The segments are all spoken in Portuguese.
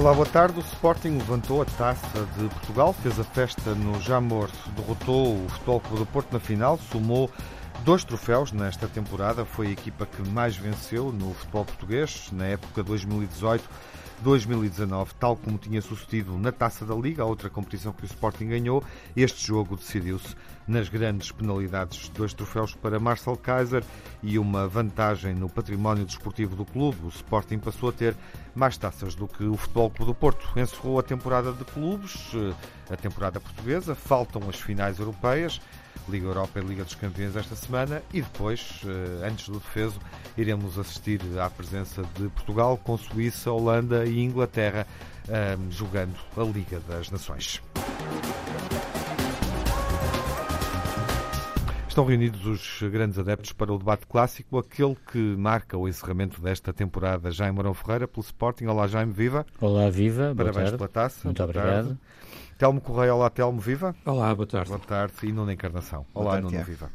Olá, boa tarde. O Sporting levantou a taça de Portugal, fez a festa no Jamor, derrotou o Futebol Clube do Porto na final, somou dois troféus nesta temporada. Foi a equipa que mais venceu no futebol português na época 2018 2019, tal como tinha sucedido na Taça da Liga, a outra competição que o Sporting ganhou. Este jogo decidiu-se nas grandes penalidades, dois troféus para Marcel Kaiser e uma vantagem no património desportivo do clube. O Sporting passou a ter mais taças do que o Futebol Clube do Porto. Encerrou a temporada de clubes, a temporada portuguesa, faltam as finais europeias. Liga Europa e Liga dos Campeões esta semana e depois, eh, antes do defeso, iremos assistir à presença de Portugal com Suíça, Holanda e Inglaterra ehm, jogando a Liga das Nações. Estão reunidos os grandes adeptos para o debate clássico, aquele que marca o encerramento desta temporada. Jaime Mourão Ferreira, pelo Sporting. Olá, Jaime, viva. Olá, viva. Parabéns pela taça. Muito obrigado. Tarde. Telmo Correia, olá Telmo, viva. Olá, boa tarde. Boa tarde e Nuno Encarnação. Olá, tarde, Nuno, viva.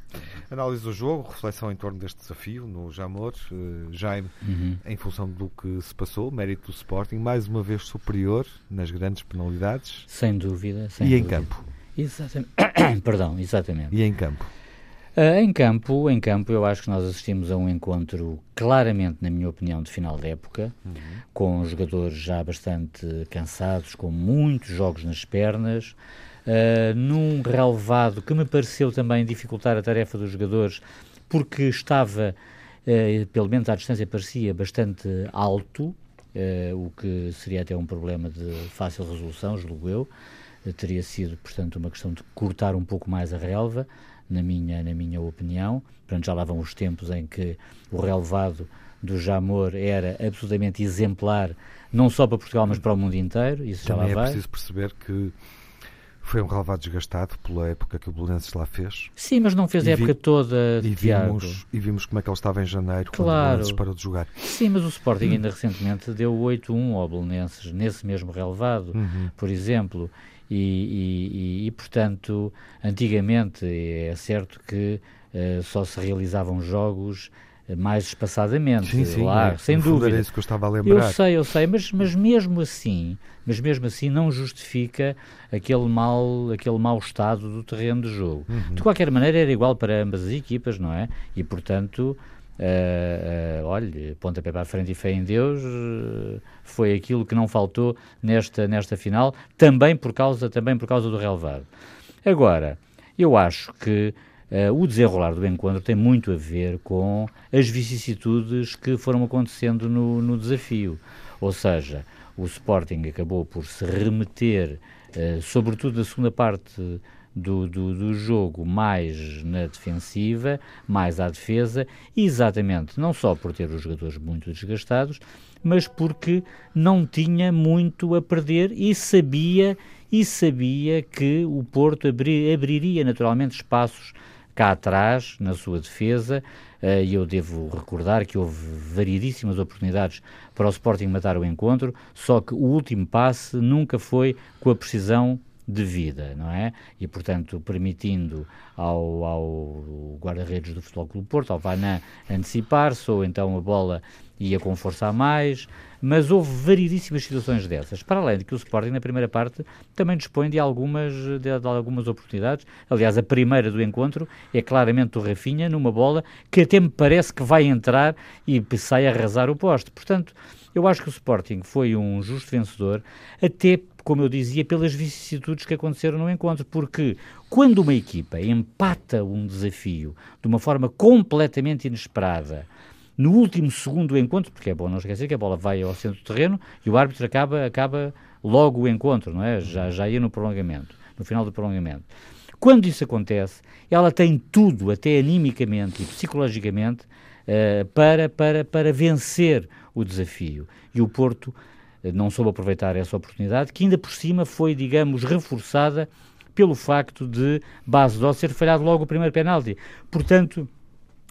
Análise do jogo, reflexão em torno deste desafio no Jamor. Uh, Jaime, uhum. em função do que se passou, mérito do Sporting, mais uma vez superior nas grandes penalidades. Sem dúvida. Sem e dúvida. em campo. Exatamente. Perdão, exatamente. E em campo. Uh, em campo, em campo, eu acho que nós assistimos a um encontro claramente, na minha opinião, de final de época, uhum. com jogadores já bastante cansados, com muitos jogos nas pernas, uh, num relevado que me pareceu também dificultar a tarefa dos jogadores, porque estava, uh, pelo menos à distância parecia, bastante alto, o que seria até um problema de fácil resolução, julgo eu. teria sido, portanto, uma questão de cortar um pouco mais a relva na minha, na minha opinião. Portanto, já lá vão os tempos em que o relevado do Jamor era absolutamente exemplar, não só para Portugal, mas para o mundo inteiro. Isso Também já lá é vai. preciso perceber que foi um relevado desgastado pela época que o Belenenses lá fez. Sim, mas não fez a época toda, e vimos, e vimos como é que ele estava em janeiro, claro. quando o Belenenses parou de jogar. Sim, mas o Sporting ainda recentemente deu 8-1 ao Belenenses, nesse mesmo relevado, uhum. por exemplo. E, e, e, portanto, antigamente é certo que uh, só se realizavam jogos eh, mais espaçadamente, sim, sim, lá, é, sem dúvida. É isso que eu estava a lembrar. Eu sei, eu sei, mas, mas mesmo assim, mas mesmo assim não justifica aquele mal, aquele mau estado do terreno de jogo. Uhum. De qualquer maneira era igual para ambas as equipas, não é? E portanto, Uh, uh, olha, pontapé para a frente e fé em Deus uh, foi aquilo que não faltou nesta, nesta final, também por causa, também por causa do relevado. Agora, eu acho que o desenrolar do encontro tem muito a ver com as vicissitudes que foram acontecendo no, no desafio. Ou seja, o Sporting acabou por se remeter, sobretudo na segunda parte do, do, do, jogo mais na defensiva, mais à defesa, exatamente não só por ter os jogadores muito desgastados, mas porque não tinha muito a perder e sabia e sabia que o Porto abri, abriria naturalmente espaços cá atrás na sua defesa. Eh, e eu devo recordar que houve variedíssimas oportunidades para o Sporting matar o encontro, só que o último passe nunca foi com a precisão de vida, não é? E, portanto, permitindo ao, ao guarda-redes do Futebol Clube Porto, ao Vanan, antecipar-se, ou então a bola ia com força a mais, mas houve variedíssimas situações dessas. Para além de que o Sporting, na primeira parte, também dispõe de algumas, de, de algumas oportunidades. Aliás, a primeira do encontro é claramente o Rafinha, numa bola que até me parece que vai entrar e sai a arrasar o poste. Portanto, eu acho que o Sporting foi um justo vencedor, até como eu dizia, pelas vicissitudes que aconteceram no encontro, porque quando uma equipa empata um desafio de uma forma completamente inesperada, no último segundo do encontro, porque é bom não esquecer que a bola vai ao centro do terreno e o árbitro acaba, acaba logo o encontro, não é? Já, já ia no prolongamento, no final do prolongamento. Quando isso acontece, ela tem tudo, até animicamente e psicologicamente, uh, para, para, para vencer o desafio. E o Porto não soube aproveitar essa oportunidade, que ainda por cima foi, digamos, reforçada pelo facto de Base Dó ser falhado logo o primeiro penalti. Portanto,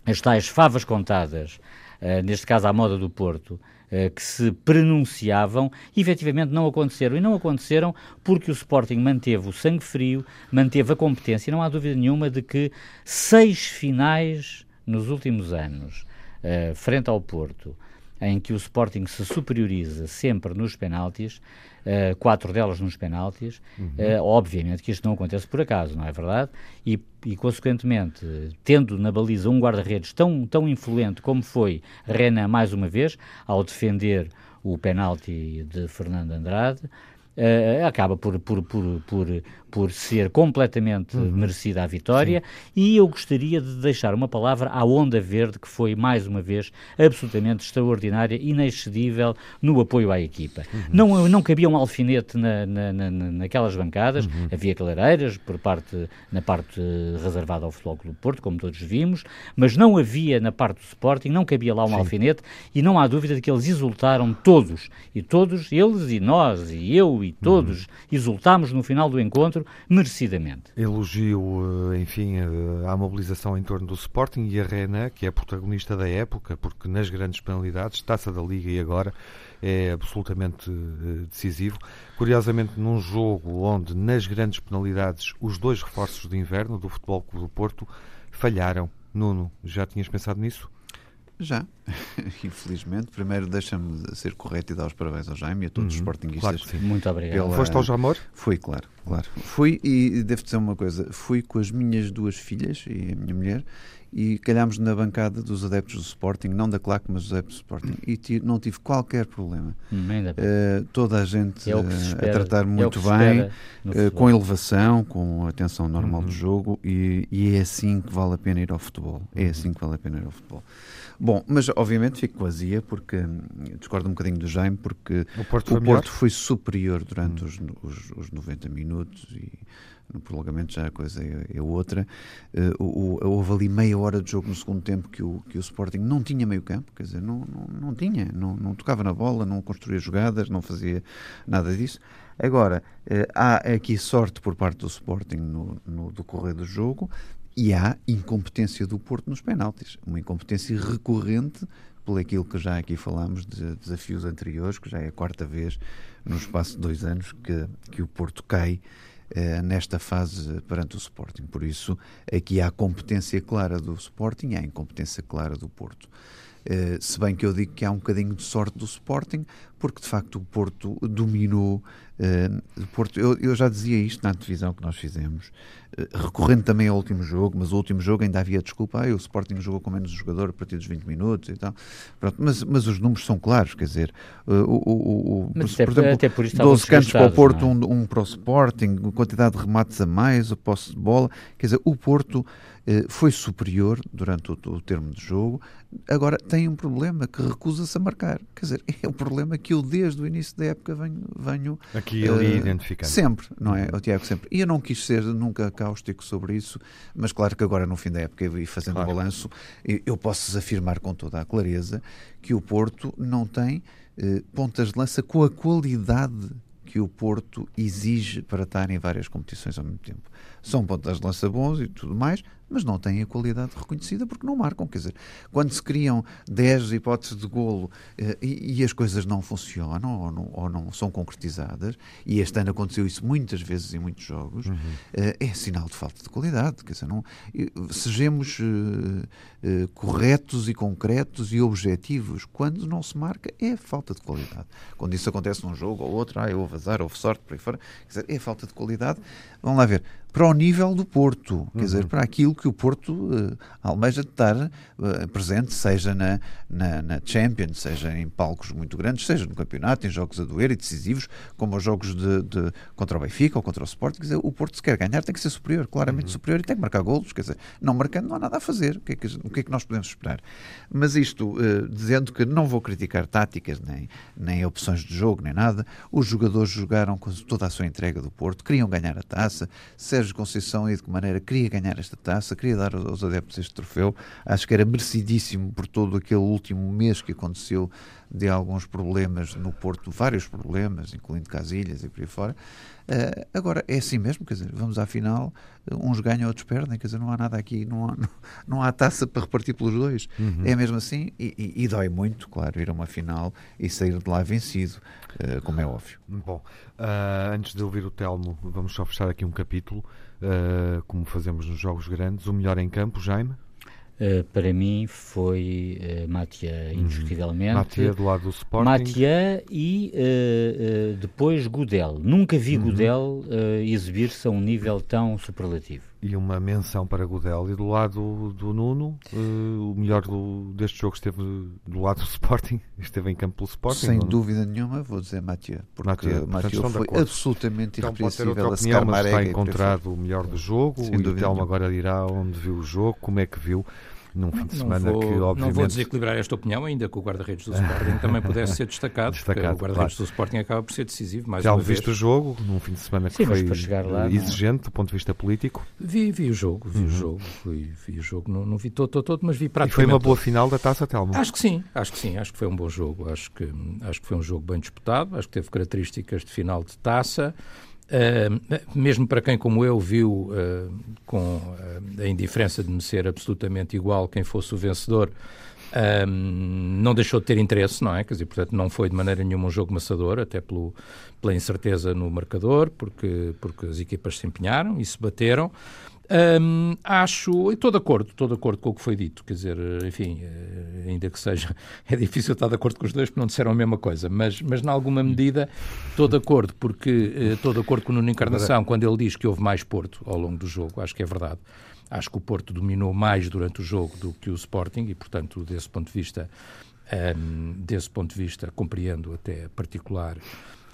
as tais favas contadas, uh, neste caso à moda do Porto, uh, que se pronunciavam, efetivamente não aconteceram. E não aconteceram porque o Sporting manteve o sangue frio, manteve a competência. Não há dúvida nenhuma de que seis finais nos últimos anos, uh, frente ao Porto, em que o Sporting se superioriza sempre nos penaltis, uh, quatro delas nos penaltis, uhum. uh, obviamente que isto não acontece por acaso, não é verdade? E, e consequentemente, tendo na baliza um guarda-redes tão, tão influente como foi Renan mais uma vez, ao defender o penalti de Fernando Andrade, uh, acaba por, por, por, por, por ser completamente uhum. merecida a vitória. Sim. E eu gostaria de deixar uma palavra à Onda Verde, que foi, mais uma vez, absolutamente extraordinária, inexcedível no apoio à equipa. Uhum. Não, não cabia um alfinete na, na, na, naquelas bancadas, uhum. havia clareiras por parte, na parte reservada ao Futebol Clube Porto, como todos vimos, mas não havia na parte do Sporting, não cabia lá um Sim. alfinete, e não há dúvida de que eles exultaram todos, e todos, eles e nós, e eu e todos, uhum. exultámos no final do encontro merecidamente. Elogio, eh, enfim, eh, à mobilização em torno do Sporting e a Renan, que é protagonista da época, porque nas grandes penalidades, taça da Liga e agora, é absolutamente eh, decisivo. Curiosamente, num jogo onde nas grandes penalidades os dois reforços de inverno do Futebol Clube do Porto falharam. Nuno, já tinhas pensado nisso? Já, infelizmente. Primeiro, deixa-me ser correto e dar os parabéns ao Jaime e a todos uhum, os sportinguistas. Claro Muito obrigado. Pela... Foste ao Jamor? Fui, claro, claro. Fui e devo dizer uma coisa: fui com as minhas duas filhas e a minha mulher e calhámos na bancada dos adeptos do Sporting, não da claque, mas dos adeptos do Sporting, e não tive qualquer problema. Uh, toda a gente é uh, a tratar é muito bem, uh, com elevação, com atenção normal uhum. do jogo, e, e, é assim que vale a pena ir ao futebol. É assim que vale a pena ir ao futebol. Bom, mas obviamente fico vazia porque hum, discordo um bocadinho do Jaime, porque o Porto foi, o Porto foi superior durante hum. os, os, os 90 minutos e no prolongamento já a coisa é, é outra. Uh, o, houve ali meia hora de jogo no segundo tempo que o, que o Sporting não tinha meio campo, quer dizer, não, não, não tinha, não, não tocava na bola, não construía jogadas, não fazia nada disso. Agora, uh, há aqui sorte por parte do Sporting no, no decorrer do jogo, e há incompetência do Porto nos penaltis. Uma incompetência recorrente por aquilo que já aqui falámos de desafios anteriores, que já é a quarta vez no espaço de dois anos que, que o Porto cai eh, nesta fase perante o Sporting. Por isso, aqui há competência clara do Sporting e há incompetência clara do Porto. Uh, se bem que eu digo que há um bocadinho de sorte do Sporting, porque de facto o Porto dominou. Uh, Porto, eu, eu, já dizia isto na divisão que nós fizemos, uh, recorrendo também ao último jogo, mas o último jogo ainda havia desculpa, ah, o Sporting jogou com menos jogador a partir dos 20 minutos e tal. Pronto, mas, mas os números são claros, quer dizer, o, o, o, por, até, por exemplo, por 12 cantos para o Porto, é? um, um, para o Sporting, quantidade de remates a mais, o posse de bola, quer dizer, o Porto foi superior durante o, o termo de jogo, agora tem um problema que recusa-se a marcar. Quer dizer, é um problema que eu desde o início da época venho. venho Aqui e ali uh, identificando. Sempre, não é? O Tiago sempre. E eu não quis ser nunca cáustico sobre isso, mas claro que agora no fim da época e fazendo claro. o balanço, eu posso afirmar com toda a clareza que o Porto não tem uh, pontas de lança com a qualidade que o Porto exige para estar em várias competições ao mesmo tempo. São pontas de lança bons e tudo mais, mas não têm a qualidade reconhecida porque não marcam. Quer dizer, quando se criam 10 hipóteses de golo eh, e, e, as coisas não funcionam ou não, ou não, são concretizadas, e este ano aconteceu isso muitas vezes em muitos jogos, uhum. eh, é sinal de falta de qualidade. Quer dizer, não, sejamos eh, corretos e concretos e objetivos. Quando não se marca, é falta de qualidade. Quando isso acontece num jogo ou outro, ah, houve azar, houve sorte, por aí fora, quer dizer, é falta de qualidade. Vamos lá ver para o nível do Porto, quer uhum. dizer, para aquilo que o Porto uh, almeja de estar uh, presente, seja na, na, na, Champions, seja em palcos muito grandes, seja no campeonato, em jogos a doer e decisivos, como os jogos de, de contra o Benfica ou contra o Sport, quer dizer, o Porto se quer ganhar tem que ser superior, claramente uhum. superior e tem que marcar golos, quer dizer, não marcando não há nada a fazer, o que é que, o que, é que nós podemos esperar? Mas isto, uh, dizendo que não vou criticar táticas, nem, nem opções de jogo, nem nada, os jogadores jogaram com toda a sua entrega do Porto, queriam ganhar a taça, seja Sérgio Conceição e de que maneira queria ganhar esta taça, queria dar aos adeptos este troféu. Acho que era merecidíssimo por todo aquele último mês que aconteceu de alguns problemas no Porto, vários problemas, incluindo Casilhas e por aí fora. Uh, agora, é assim mesmo, quer dizer, vamos à final, uns ganham, outros perdem, quer dizer, não há nada aqui, não há, não, não há taça para repartir pelos dois. Uhum. É mesmo assim, e, e, e, dói muito, claro, ir a uma final e sair de lá vencido, uh, como é óbvio. Bom, uh, antes de ouvir o Telmo, vamos só fechar aqui um capítulo, como fazemos nos jogos grandes. O melhor em campo, Jaime? Uh, para mim foi uh, Matia, uhum. indiscutivelmente. Matia do lado do Sporting. Matia e uh, depois Gudel. Nunca vi uhum. Gudel exibir-se a um nível tão superlativo. E uma menção para Gudel. E do lado do Nuno, o melhor do, deste jogo esteve do lado do Sporting, esteve em campo pelo Sporting. Sem dúvida nenhuma, vou dizer Matia, porque Matia, Matia foi absolutamente então, irrepreensível a opinião, mas está encontrado o melhor do jogo. Sem o Telmo agora dirá onde viu o jogo, como é que viu num fim de semana vou, que obviamente... Não vou desequilibrar esta opinião, ainda que o guarda-redes do Sporting também pudesse ser destacado, destacado o guarda-redes claro. do Sporting acaba por ser decisivo, mais Já uma viste vez. o jogo, num fim de semana que Sim, foi lá, exigente não... do ponto de vista político? Vi, vi o jogo, vi uhum. o jogo, vi, vi o jogo, não, não vi todo, todo, todo, mas vi praticamente... E foi uma boa final da Taça Telmo? Acho que sim, acho que sim, acho que foi um bom jogo, acho que, acho que foi um jogo bem disputado, acho que teve características de final de Taça, Uh, mesmo para quem, como eu, viu uh, com uh, a indiferença de me ser absolutamente igual quem fosse o vencedor, não deixou de ter interesse, não é? Quer dizer, portanto, não foi de maneira nenhuma um jogo maçador, até pelo, pela incerteza no marcador, porque, porque as equipas se empenharam e se bateram. Um, acho, estou de acordo, estou de acordo com o que foi dito, quer dizer, enfim, eh, ainda que seja, é difícil estar de acordo com os dois porque não disseram a mesma coisa, mas, mas em alguma medida estou de acordo, porque eh, estou de acordo com o Nuno Encarnação quando ele diz que houve mais Porto ao longo do jogo, acho que é verdade. Acho que o Porto dominou mais durante o jogo do que o Sporting e, portanto, desse ponto de vista, um, desse ponto de vista, compreendo até particular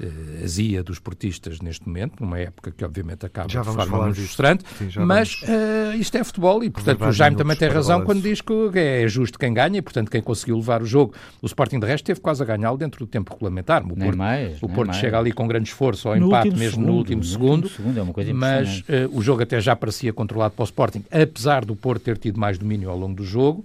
uh, azia dos portistas neste momento, numa época que obviamente acaba já de forma muito frustrante, mas uh, isto é futebol e portanto o Jaime também tem razão quando diz que é justo quem ganha e portanto quem conseguiu levar o jogo, o Sporting de resto teve quase a ganhá-lo dentro do tempo regulamentar. O nem Porto, mais, o Porto mais. chega ali com grande esforço ao no empate mesmo segundo, no último segundo, último segundo é mas uh, o jogo até já parecia controlado para o Sporting, apesar do Porto ter tido mais domínio ao longo do jogo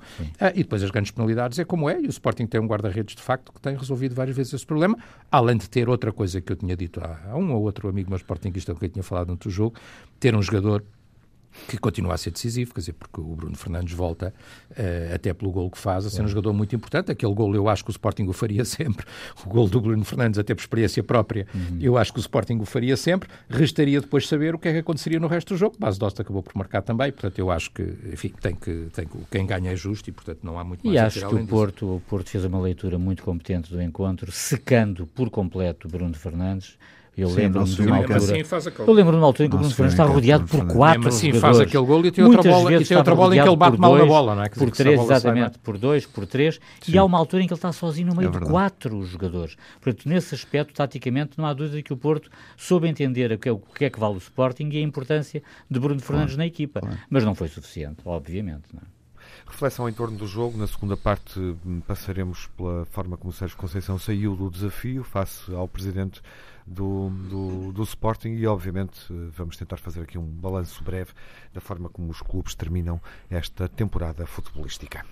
e depois as grandes penalidades é como é e o Sporting tem um guarda-redes de facto que tem resolvido várias vezes esse problema, além de ter outra coisa que eu tinha dito há um ou outro amigo meu sportinguista com quem tinha falado no outro jogo, ter um jogador que continua a ser decisivo, quer dizer, porque o Bruno Fernandes volta, uh, até pelo gol que faz, a ser um jogador muito importante. Aquele gol eu acho que o Sporting o faria sempre. O gol do Bruno Fernandes, até por experiência própria, uhum. eu acho que o Sporting o faria sempre. Restaria depois saber o que é que aconteceria no resto do jogo. Base Dosta acabou por marcar também, portanto eu acho que, enfim, tem que, tem que quem ganha é justo e, portanto, não há muito mais e acho que o Porto, o Porto fez uma leitura muito competente do encontro, secando por completo o Bruno Fernandes eu lembro-me de uma altura. Assim eu lembro de uma altura em que o Bruno Fernandes está rodeado por quatro mesmo assim faz aquele gol e tem outra bola, e tem outra bola em que ele bate mal na bola, não é? Por três, exatamente, por dois, por três, Sim. e há uma altura em que ele está sozinho no meio é de quatro jogadores. Portanto, nesse aspecto, taticamente, não há dúvida que o Porto soube entender o que é, o que, é que vale o Sporting e a importância de Bruno Fernandes na equipa. Mas não foi suficiente, obviamente. Não é? Reflexão em torno do jogo. Na segunda parte hum, passaremos pela forma como o Sérgio Conceição saiu do desafio face ao presidente do, do, do Sporting e, obviamente, vamos tentar fazer aqui um balanço breve da forma como os clubes terminam esta temporada futebolística.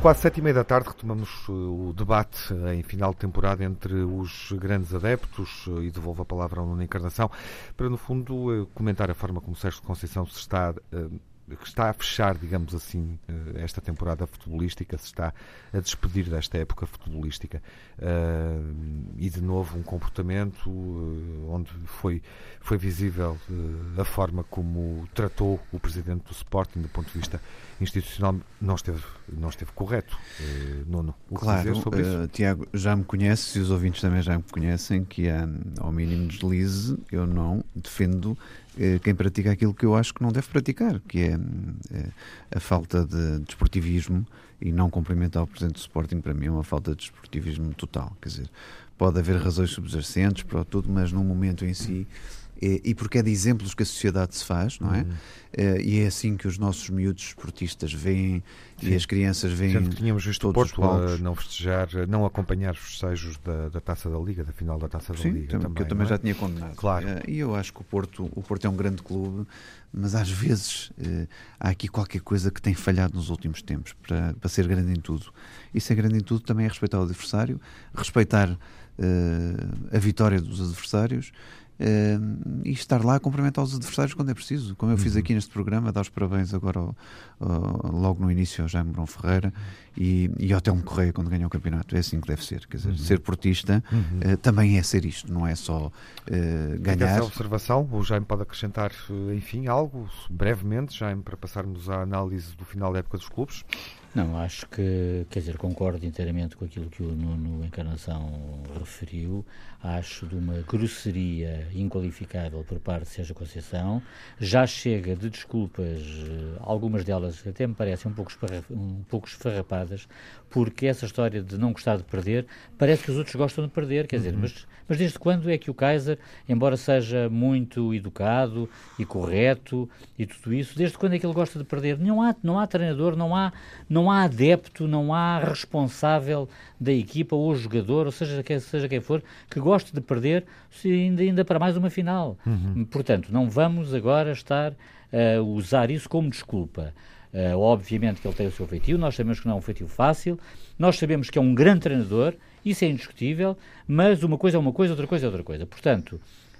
Quase sete e meia da tarde retomamos eh, o debate em final de temporada entre os grandes adeptos eh, e devolvo a palavra ao Nuno Encarnação para, no fundo, eh, comentar a forma como Sérgio Conceição se está que está a fechar, digamos assim, eh, esta temporada futebolística, se está a despedir desta época futebolística. Uh, e de novo um comportamento uh, onde foi, foi visível uh, a forma como tratou o presidente do Sporting do ponto de vista institucional não esteve, não esteve correto. Nuno, o que claro, dizer sobre isso? Tiago, já me conheces e os ouvintes também já me conhecem que há, ao mínimo deslize, eu não defendo eh, quem pratica aquilo que eu acho que não deve praticar, que é a falta de desportivismo e não cumprimentar o Presidente do Sporting, para mim é uma falta de desportivismo total. Quer dizer, pode haver razões subjacentes para tudo, mas num momento em si e, e porque é de exemplos que a sociedade se faz, não é? Uhum. Uh, e é assim que os nossos miúdos esportistas veem Sim. e as crianças veem. Tínhamos visto o Porto a não festejar, não acompanhar os festejos da, da taça da Liga, da final da taça Sim, da Liga. Também, que eu também é? já tinha condenado. Claro. Uh, e eu acho que o Porto, o Porto é um grande clube, mas às vezes há aqui qualquer coisa que tem falhado nos últimos tempos para, para ser grande em tudo. E ser grande em tudo também é respeitar o adversário, respeitar a vitória dos adversários uh, e estar lá a cumprimentar os adversários quando é preciso, como eu fiz uhum. aqui neste programa, dar os parabéns agora ao, ao, logo no início ao Jaime Bruno Ferreira e, e ao Telmo Correia quando ganhou o campeonato. É assim que deve ser. Quer dizer, uhum. ser portista uhum. uh, também é ser isto, não é só uh, ganhar. Essa observação, o Jaime pode acrescentar, enfim, algo brevemente, Jaime, para passarmos à análise do final da época dos clubes. Não, acho que, quer dizer, concordo inteiramente com aquilo que o Nuno Encarnação referiu. Acho de uma grosseria inqualificável por parte de Sérgio Conceição. Já chega de desculpas, eh, algumas delas até me parecem um pouco, um pouco esfarrapadas, porque essa história de não gostar de perder, parece que os outros gostam de perder, quer uhum. dizer, mas, mas desde quando é que o Kaiser, embora seja muito educado e correto e tudo isso, desde quando é que ele gosta de perder? Não há, não há treinador, não há, não há adepto, não há responsável da equipa ou jogador, ou seja, seja quem for, que goste de perder ainda, ainda para mais uma final. Uhum. Portanto, não vamos agora estar a usar isso como desculpa. Uh, obviamente que ele tem o seu feitio, nós sabemos que não é um feitio fácil, nós sabemos que é um grande treinador, isso é indiscutível, mas uma coisa é uma coisa, outra coisa é outra coisa. Portanto,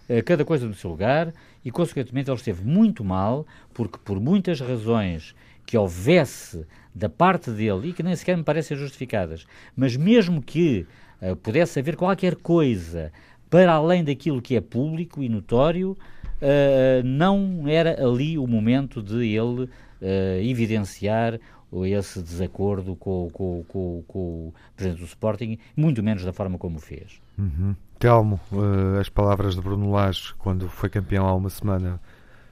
uh, cada coisa no seu lugar e, consequentemente, ele esteve muito mal, porque por muitas razões que houvesse da parte dele, e que nem sequer me parecem justificadas, mas mesmo que uh, pudesse haver qualquer coisa para além daquilo que é público e notório, não era ali o momento de ele uh, evidenciar esse desacordo com, com, com, com, o Presidente do Sporting, muito menos da forma como o fez. Uhum. Telmo, uh, as palavras de Bruno Lage, quando foi campeão há uma semana,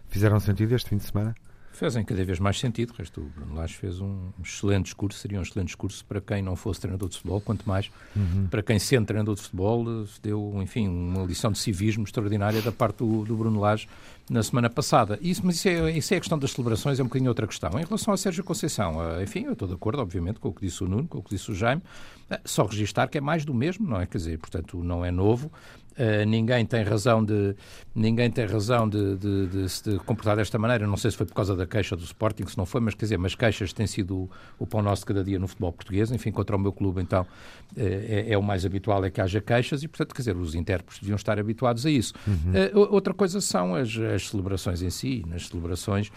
fizeram sentido este fim de semana? Fazem cada vez mais sentido. O resto, o Bruno Lage fez um excelente discurso, seria um excelente discurso para quem não fosse treinador de futebol, quanto mais uhum. para quem sendo treinador de futebol, deu, enfim, uma lição de civismo extraordinária da parte do, do Bruno Lage na semana passada. Isso, mas isso é, isso é a questão das celebrações, é um bocadinho outra questão. Em relação a Sérgio Conceição, eh, enfim, eu estou de acordo, obviamente, com o que disse o Nuno, com o que disse o Jaime, eh, só registar que é mais do mesmo, não é? Quer dizer, portanto, não é novo. Uh, ninguém tem razão de ninguém tem razão de, de, de, se comportar desta maneira. Não sei se foi por causa da queixa do Sporting, se não foi, mas quer dizer, mas queixas têm sido o, o pão nosso de cada dia no futebol português. Enfim, contra o meu clube, então uh, é, é, o mais habitual é que haja queixas e, portanto, quer dizer, os intérpretes deviam estar habituados a isso. Uhum. Uh, outra coisa são as, as, celebrações em si. Nas celebrações,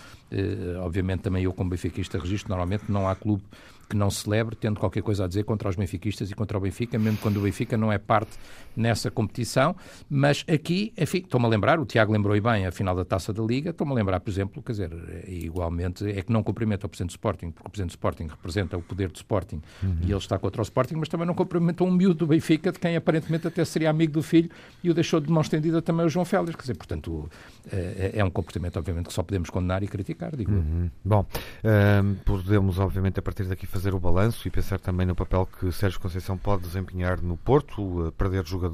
obviamente, também eu, como benfiquista, registro, normalmente não há clube que não celebre, tendo qualquer coisa a dizer contra os benfiquistas e contra o Benfica, mesmo quando o Benfica não é parte nessa competição. Mas aqui, enfim, estou-me a lembrar, o Tiago lembrou bem a final da Taça da Liga, estou-me a lembrar, por exemplo, quer dizer, é igualmente, é que não cumprimenta o Presidente do Sporting, porque o Presidente do Sporting representa o poder do Sporting uhum. e ele está contra o Sporting, mas também não cumprimentou um miúdo do Benfica, de quem aparentemente até seria amigo do filho, e o deixou de mão estendida também o João Félix. Quer dizer, portanto, é, é um comportamento, obviamente, que só podemos condenar e criticar, digo uhum. Bom, um, podemos, obviamente, a partir daqui fazer fazer o balanço e pensar também no papel que Sérgio Conceição pode desempenhar no Porto, perder jogadores,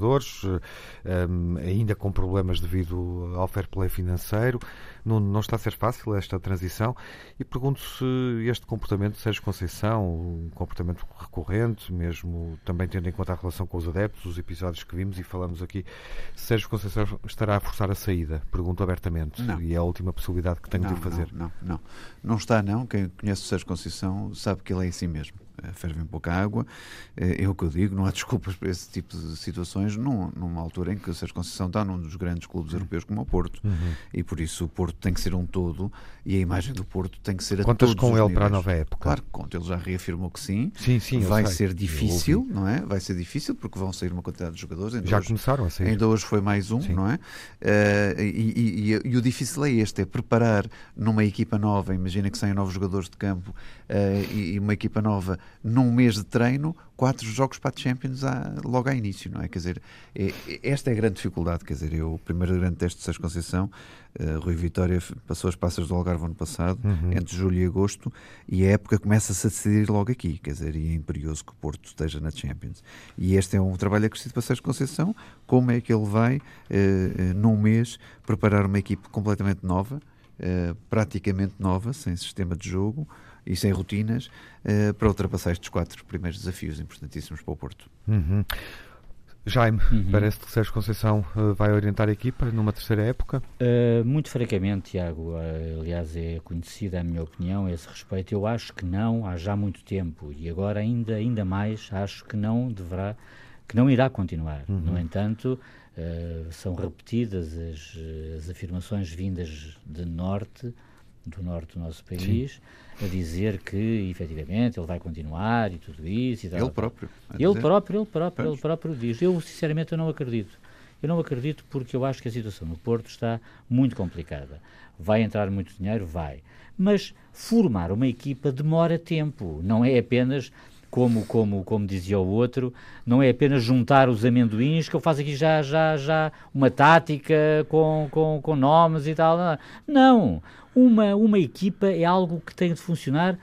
ainda com problemas devido ao fair play financeiro. Não, não está a ser fácil esta transição e pergunto se este comportamento de Sérgio Conceição, um comportamento recorrente, mesmo também tendo em conta a relação com os adeptos, os episódios que vimos e falamos aqui, Sérgio Conceição estará a forçar a saída? Pergunto abertamente. Não. E é a última possibilidade que tenho não, de o fazer. Não, não, não. Não está, não. Quem conhece o Sérgio Conceição sabe que ele é assim mesmo. Eh, ferve em pouca água. Eh, é o que eu digo, não há desculpas para esse tipo de situações num, numa altura em que a Sérgio Conceição está num dos grandes clubes europeus como o Porto. Uhum. E por isso o Porto tem que ser um todo e a imagem do Porto tem que ser a Contas com ele níveis. para a nova época? Claro que conta, ele já reafirmou que sim. Sim, sim. Vai ser difícil, não é? Vai ser difícil porque vão sair uma quantidade de jogadores. Ainda já hoje, começaram a sair. Ainda hoje foi mais um, sim. não é? Uh, e, e, e, e, o difícil é este, é preparar numa equipa nova, imagina que saem novos jogadores de campo uh, e, uma equipa nova num mês de treino quatro jogos para a Champions à, logo a início, não é? Quer dizer, é, esta é a grande dificuldade, quer dizer, eu, o primeiro grande teste de Sérgio Conceição, uh, Rui Vitória passou as passas do Algarve ano passado, uhum. entre julho e agosto, e a época começa-se a decidir logo aqui, quer dizer, e é imperioso que o Porto esteja na Champions. E este é um trabalho acrescido para Sérgio Conceição, como é que ele vai, uh, uh, num mês, preparar uma equipe completamente nova, Uh, praticamente nova, sem sistema de jogo, e sem rotinas uh, para ultrapassar estes quatro primeiros desafios importantíssimos para o Porto. Uhum. Jaime, uhum. parece que Sérgio Conceição uh, vai orientar a equipa numa terceira época? Uh, muito francamente, Tiago. Uh, aliás, é conhecida a minha opinião a esse respeito. Eu acho que não há já muito tempo e agora ainda, ainda mais acho que não deverá que não irá continuar. Uhum. No entanto, uh, são repetidas as, as, afirmações vindas de norte, do norte do nosso país, Sim. a dizer que, efetivamente, ele vai continuar e tudo isso. E tal, ele próprio. Ele próprio, ele próprio, ele próprio diz. Eu, sinceramente, eu não acredito. Eu não acredito porque eu acho que a situação no Porto está muito complicada. Vai entrar muito dinheiro? Vai. Mas formar uma equipa demora tempo. Não é apenas como, como, como dizia o outro, não é apenas juntar os amendoins, que eu faço aqui já, já, já uma tática com, com, com nomes e tal. Não. Uma, uma equipa é algo que tem de funcionar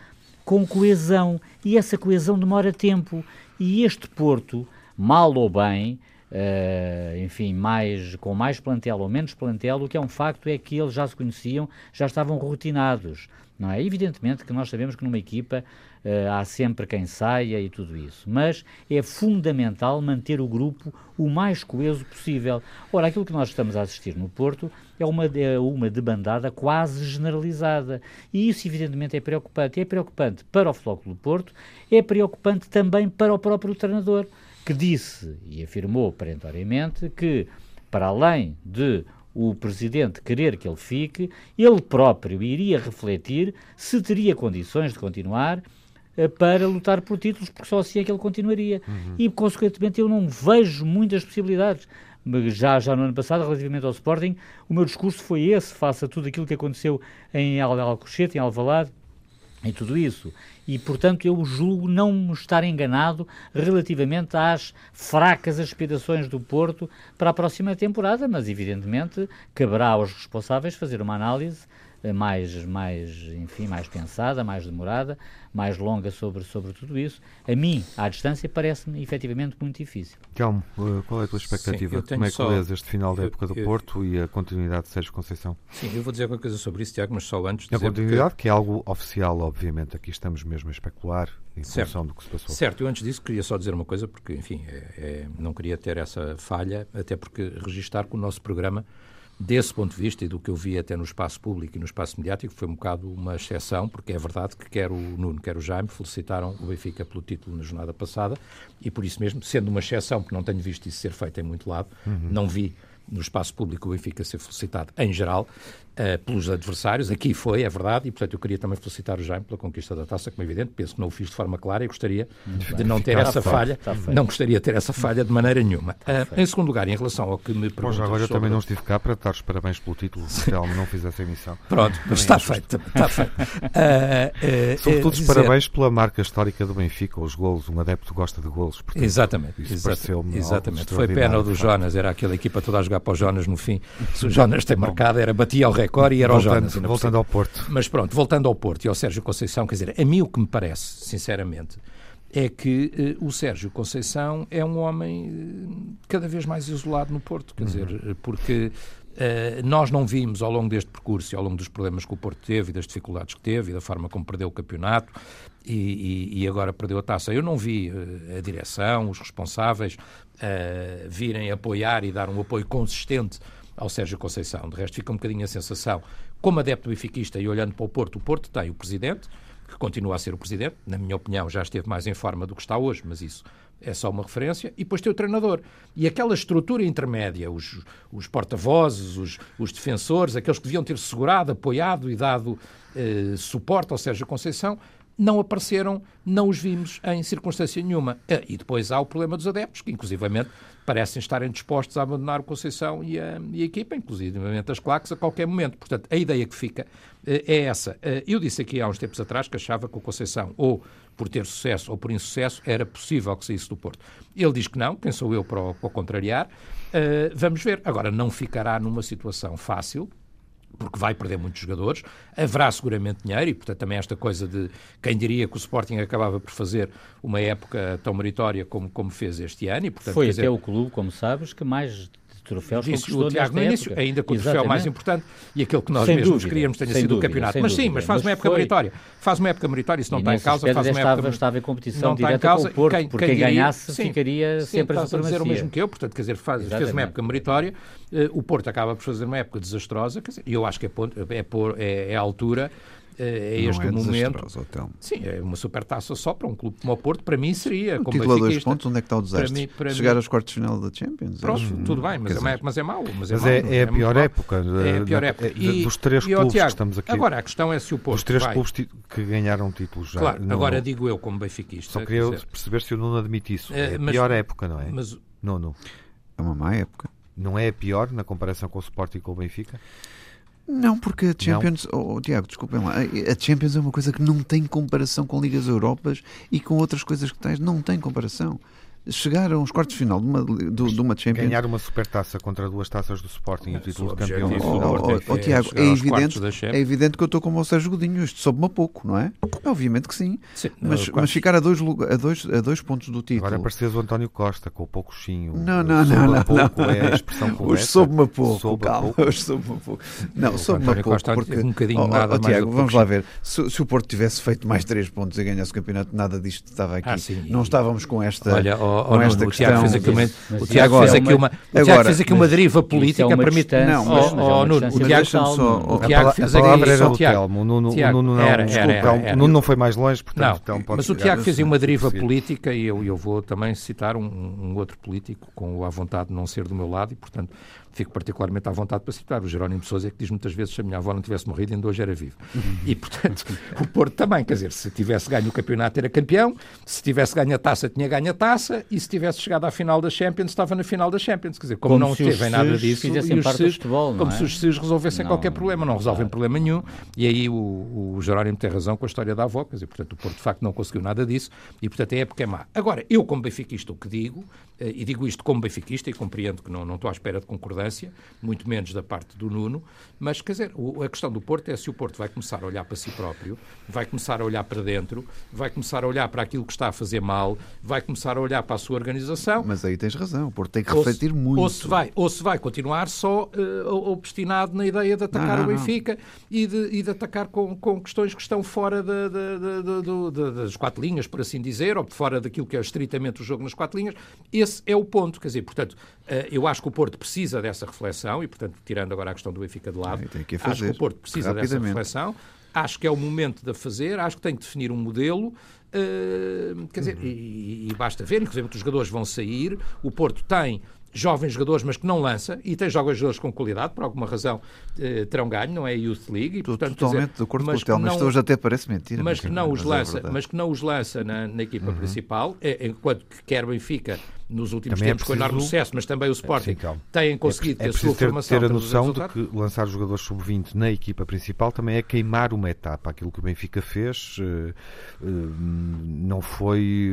com coesão e essa coesão demora tempo. E este Porto, mal ou bem, Uh, enfim, mais, com mais plantel ou menos plantel, o que é um facto é que eles já se conheciam, já estavam rotinados. Não é? Evidentemente que nós sabemos que numa equipa uh, há sempre quem saia e tudo isso, mas é fundamental manter o grupo o mais coeso possível. Ora, aquilo que nós estamos a assistir no Porto é uma, é uma debandada quase generalizada e isso evidentemente é preocupante. É preocupante para o Flóculo do Porto, é preocupante também para o próprio treinador que disse e afirmou perentoriamente que, para além de o presidente querer que ele fique, ele próprio iria refletir se teria condições de continuar uh, para lutar por títulos, porque só assim é que ele continuaria. Uhum. E, consequentemente, eu não vejo muitas possibilidades. Já, já no ano passado, relativamente ao Sporting, o meu discurso foi esse, face a tudo aquilo que aconteceu em Alcochete, em Alvalade, e tudo isso. E, portanto, eu julgo não estar enganado relativamente às fracas aspirações do Porto para a próxima temporada, mas, evidentemente, caberá aos responsáveis fazer uma análise mais, mais, enfim, mais pensada, mais demorada, mais longa sobre, sobre tudo isso. A mim, à distância, parece-me efetivamente muito difícil. Calmo, eh, qual é a tua expectativa? Sim, Como é que só... lês este final da época do eu, Porto e a continuidade de Sérgio Conceição? Sim, eu vou dizer alguma coisa sobre isso, Tiago, mas só antes A continuidade, que... que é algo oficial, obviamente. Aqui estamos mesmo a especular em certo. função do que se passou. Certo, eu antes disso queria só dizer uma coisa, porque, enfim, é, é, não queria ter essa falha, até porque registar que o nosso programa desse ponto de vista e do que eu vi até no espaço público e no espaço mediático, foi um bocado uma exceção, porque é verdade que quer o Nuno, quer o Jaime felicitaram o Benfica pelo título na jornada passada e por isso mesmo, sendo uma exceção, porque não tenho visto isso ser feito em muito lado, uhum. não vi no espaço público o Benfica ser felicitado em geral, uh, pelos adversários. Aqui foi, é verdade, e portanto eu queria também felicitar o Jaime pela conquista da taça, como é evidente. Penso que não o fiz de forma clara e gostaria Muito de não ter essa falha. Não gostaria de ter essa falha de maneira nenhuma. Uh, em segundo lugar, em relação ao que me perguntas. Bom, agora eu sobre... também não estive cá para dar os parabéns pelo título, se Telmo não fizesse a emissão. Pronto, mas está feito. Está feito. Uh, Sobretudo os parabéns pela marca histórica do Benfica, os golos. Um adepto gosta de golos. Portanto, exatamente. Exatamente. exatamente. Foi pena do Jonas, era aquela equipa toda a jogar para o Jonas no fim. Se o Jonas tem marcado, era batia o recorde e era o Jonas voltando, voltando ao Porto. Mas pronto, voltando ao Porto e ao Sérgio Conceição, quer dizer, a mim o que me parece, sinceramente, é que uh, o Sérgio Conceição é um homem uh, cada vez mais isolado no Porto, quer uhum. dizer, porque uh, nós não vimos ao longo deste percurso e ao longo dos problemas que o Porto teve e das dificuldades que teve e da forma como perdeu o campeonato e, e, e agora perdeu a taça, eu não vi a direção, os responsáveis virem apoiar e dar um apoio consistente ao Sérgio Conceição. De resto, fica um bocadinho a sensação, como adepto benfiquista e olhando para o Porto, o Porto tem o Presidente, que continua a ser o Presidente, na minha opinião já esteve mais em forma do que está hoje, mas isso é só uma referência, e depois tem o treinador. E aquela estrutura intermédia, os, os porta-vozes, os, os, defensores, aqueles que deviam ter segurado, apoiado e dado eh, suporte ao Sérgio Conceição, não apareceram, não os vimos em circunstância nenhuma. Eh, e depois há o problema dos adeptos, que inclusivamente parecem estarem dispostos a abandonar o Conceição e a, e a equipa, inclusivamente as claques, a qualquer momento. Portanto, a ideia que fica eh, é essa. Eh, eu disse aqui há uns tempos atrás que achava que o Conceição, ou por ter sucesso ou por insucesso, era possível que saísse do Porto. Ele diz que não, quem sou eu para o, para o contrariar. vamos ver. Agora, não ficará numa situação fácil, porque vai perder muitos jogadores, haverá seguramente dinheiro e, portanto, também esta coisa de quem diria que o Sporting acabava por fazer uma época tão meritória como, como fez este ano. E, portanto, Foi até dizer... o clube, como sabes, que mais troféus Disse o Tiago no início, ainda que o Exatamente. troféu mais importante e aquele que nós sem mesmos dúvida, queríamos tenha sido dúvida, o campeonato. Mas sim, mas faz mas uma época foi... meritória. Faz uma época meritória, isso não está em causa. Faz uma época... estava em competição não direta causa, com o Porto, quem, porque quem, ganhasse sim, ficaria sim, sempre a dizer o mesmo que eu, portanto, quer dizer, faz, fez uma época meritória, uh, o Porto acaba por fazer uma época desastrosa, quer dizer, e eu acho que é, ponto, é, por, é, é a altura é este é o momento. Hotel. Sim, é uma super taça só para um clube como o Porto, para mim seria. Um como título a dois pontos, onde é que está o desastre? Mim, Chegar mim... aos quartos de final da Champions. Pronto, é. tudo bem, mas, é, mas é mau. Mas é, mas mau, é, é, a pior época. É a pior época. E, dos três clubes Tiago, que estamos aqui. Agora, a questão é se o Porto. Os três vai... clubes que ganharam títulos já. Claro, no, agora digo eu, como benfiquista. Só queria dizer... perceber se o Nuno admite isso. É, a mas, pior época, não é? Mas... Nuno. É uma má época. Não é a pior na comparação com o Sporting e com o Benfica? Não, porque a Champions, oh, Tiago, desculpem lá, a Champions é uma coisa que não tem comparação com Ligas Europas e com outras coisas que tens, não tem comparação chegar aos quartos de final de uma, de, de uma Champions. Ganhar uma supertaça contra duas taças do Sporting e o título de campeão. Oh, oh, oh, Tiago, é evidente, é evidente que eu estou como o Sérgio Godinho, isto soube-me a pouco, não é? Obviamente que sim. sim mas, mas ficar a dois, a, dois, a dois pontos do título. Agora pareces o António Costa com o poucozinho. Não, não, não. não, pouco não. É a expressão correta. Hoje soube-me a pouco, soube calma. Hoje soube-me a pouco. Não, soube-me a pouco. Costa porque, um bocadinho oh, nada oh, Tiago, vamos lá ver. Se, se, o Porto tivesse feito mais três pontos e ganhasse o campeonato, nada disto estava aqui. Ah, não estávamos com esta, Olha, oh, com esta questão Tiago fez aqui uma, o Tiago fez aqui uma, o Tiago fez aqui uma deriva é política para mim. Não, mas, oh, Nuno, o Tiago só, o Tiago fez aqui. A palavra era do Telmo, o Nuno não, era, o Nuno não foi mais longe, portanto, não, mas o Tiago fez uma deriva política e eu, eu vou também citar um, um outro político com a vontade de não ser do meu lado e, portanto, fico particularmente à vontade para citar. O Jerónimo de Sousa, que diz muitas vezes se a minha avó não tivesse morrido, ainda hoje era vivo. E, portanto, o Porto também, quer dizer, se tivesse ganho o campeonato era campeão, se tivesse ganho a taça tinha ganho a taça e se tivesse chegado à final da Champions estava na final da Champions. Quer dizer, como, como não teve nada disso, e os SES, futebol, como é? se os SES resolvessem não, qualquer problema, não resolvem claro. problema nenhum. E aí o, o Jerónimo tem razão com a história da avó, quer dizer, portanto, o Porto de facto não conseguiu nada disso e, portanto, a época é má. Agora, eu como benfiquista o que digo, eh, e digo isto como benfiquista e compreendo que não, não estou à espera de concordância, muito menos da parte do Nuno, mas quer dizer, a questão do Porto é se o Porto vai começar a olhar para si próprio, vai começar a olhar para dentro, vai começar a olhar para aquilo que está a fazer mal, vai começar a olhar para a sua organização. Mas aí tens razão, o Porto tem que refletir se, muito. Ou se vai, ou se vai continuar só uh, obstinado na ideia de atacar não, não, o Benfica e de, e de, atacar com, com questões que estão fora das quatro linhas, por assim dizer, ou fora daquilo que é estritamente o jogo nas quatro linhas. Esse é o ponto. Quer dizer, portanto, uh, eu acho que o Porto precisa dessa reflexão e, portanto, tirando agora a questão do Benfica de lado, que acho que o Porto precisa dessa reflexão, acho que é o momento de a fazer, acho que tem que definir um modelo, uh, quer dizer, uhum. e, e, basta ver, inclusive os jogadores vão sair, o Porto tem jovens jogadores, mas que não lança, e tem jovens jogadores com qualidade, por alguma razão eh, terão ganho, não é a Youth League. E, portanto, totalmente dizer, de acordo com o Tel, mas hoje até parece mentira. Mas, que não, os é lança, é mas que não os lança na, na equipa uhum. principal, é, enquanto que quer Benfica nos últimos também é tempos é preciso... com enorme sucesso, mas também o Sporting Sim, têm conseguido é, é ter a sua ter, formação. ter a noção de que lançar jogadores sub-20 na equipa principal também é queimar uma etapa. Aquilo que o Benfica fez uh, uh, não foi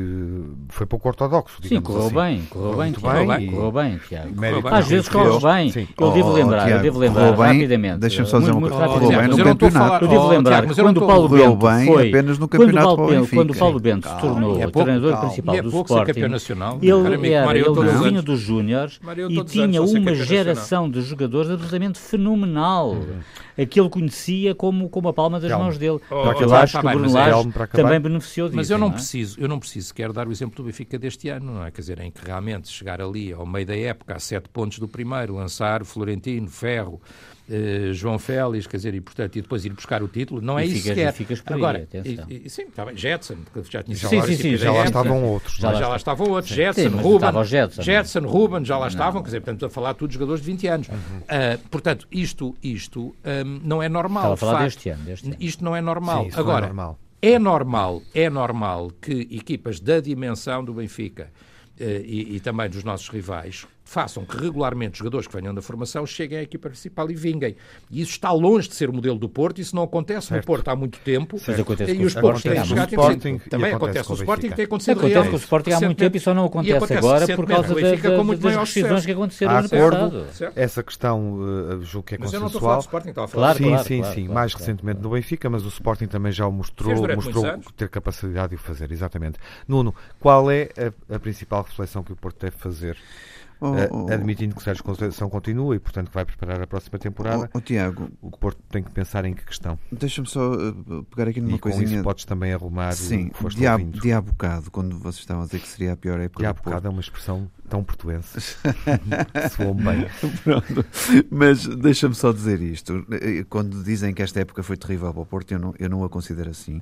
foi pouco ortodoxo. Sim, correu assim. bem, correu bem, correu bem, correu bem, Tiago. Às vezes corre bem. Sim. Eu devo lembrar, eu devo lembrar rapidamente. Deixa-me só dizer uma coisa. Correu bem no campeonato. Eu devo lembrar que quando o Paulo Bento foi apenas no campeonato quando o Paulo Bento se tornou o treinador principal do Sporting, ele era, ele vinha dos Júniores e tinha uma geração de jogadores absolutamente fenomenal. Que ele conhecia como, como a palma das mãos dele. Oh, eu acho tá que o Bruno Lage também beneficiou disso. Mas eu não, não é? preciso, eu não preciso quero dar o exemplo do Benfica deste ano, não é? Quer dizer, em que realmente chegar ali ao meio da época, a sete pontos do primeiro, lançar Florentino, Ferro, uh, João Félix, quer dizer, e, portanto, e depois ir buscar o título, não é e isso que é. Ficas por Agora, atenção. E, e, sim, está bem, Jetson, já tinha já, sim, sim, sim, já lá estavam outros. Já, já lá estavam outros, Jetson, Ruben, Jetson, Jetson, Ruben, já lá estavam, quer dizer, portanto, a falar todos jogadores de 20 anos. Uhum. Uh, portanto, isto, isto um, não é normal. Estava a falar deste ano, deste ano. Isto não é normal. Sim, Agora, é normal. É normal, é normal que equipas da dimensão do Benfica uh, e, e, também dos nossos rivais façam que regularmente os jogadores que venham da formação cheguem à equipa principal e vinguem. E isso está longe de ser o modelo do Porto, isso não acontece certo. no Porto há muito tempo. acontece e os Portos têm chegado Sporting, Também acontece com o Sporting, tem acontecido Acontece com o Sporting há muito tempo e só não acontece, acontece agora por causa da, da, das decisões que aconteceram no passado. Essa questão, uh, julgo que é mas consensual. eu não estou a falar do Sporting, estava a falar claro, Sim, claro, sim, claro, sim. Mais recentemente no Benfica, mas o Sporting também já o mostrou, mostrou ter capacidade de o fazer, exatamente. Nuno, qual é a, a principal reflexão que o Porto deve fazer Oh, oh, admitindo que Sérgio Conceição continua e, portanto, que vai preparar a próxima temporada. Oh, oh Tiago, o Porto tem que pensar em que questão. Deixa-me só uh, pegar aqui numa e coisinha. Com isso podes também arrumar Sim, o que foste ouvindo. bocado, quando vocês estavam a dizer que seria a pior época. Há do bocado é uma expressão tão portuense. Soou bem. Pronto. Mas deixa-me só dizer isto. Quando dizem que esta época foi terrível para o Porto, eu não, eu não a considero assim.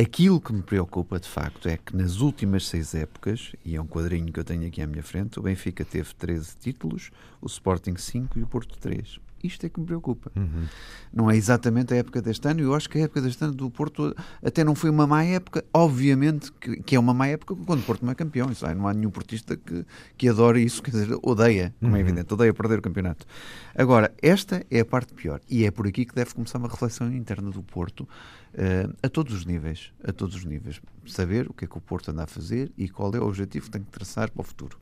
Aquilo que me preocupa, de facto, é que nas últimas seis épocas, e é um quadrinho que eu tenho aqui à minha frente, o Benfica teve 13 títulos, o Sporting 5 e o Porto 3. Isto é que me preocupa. Uhum. Não é exatamente a época deste ano, e eu acho que a época deste ano do Porto até não foi uma má época. Obviamente que, que é uma má época quando o Porto não é campeão. Isso, aí não há nenhum portista que, que adore isso, quer dizer, odeia, como é Uhum. evidente, odeia perder o campeonato. Agora, esta é a parte pior, e é por aqui que deve começar uma reflexão interna do Porto eh, a todos os níveis. A todos os níveis. Saber o que é que o Porto anda a fazer e qual é o objetivo que tem que traçar para o futuro.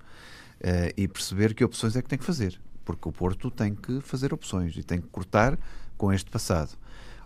Eh, e perceber que opções é que tem que fazer. Porque o Porto tem que fazer opções e tem que cortar com este passado.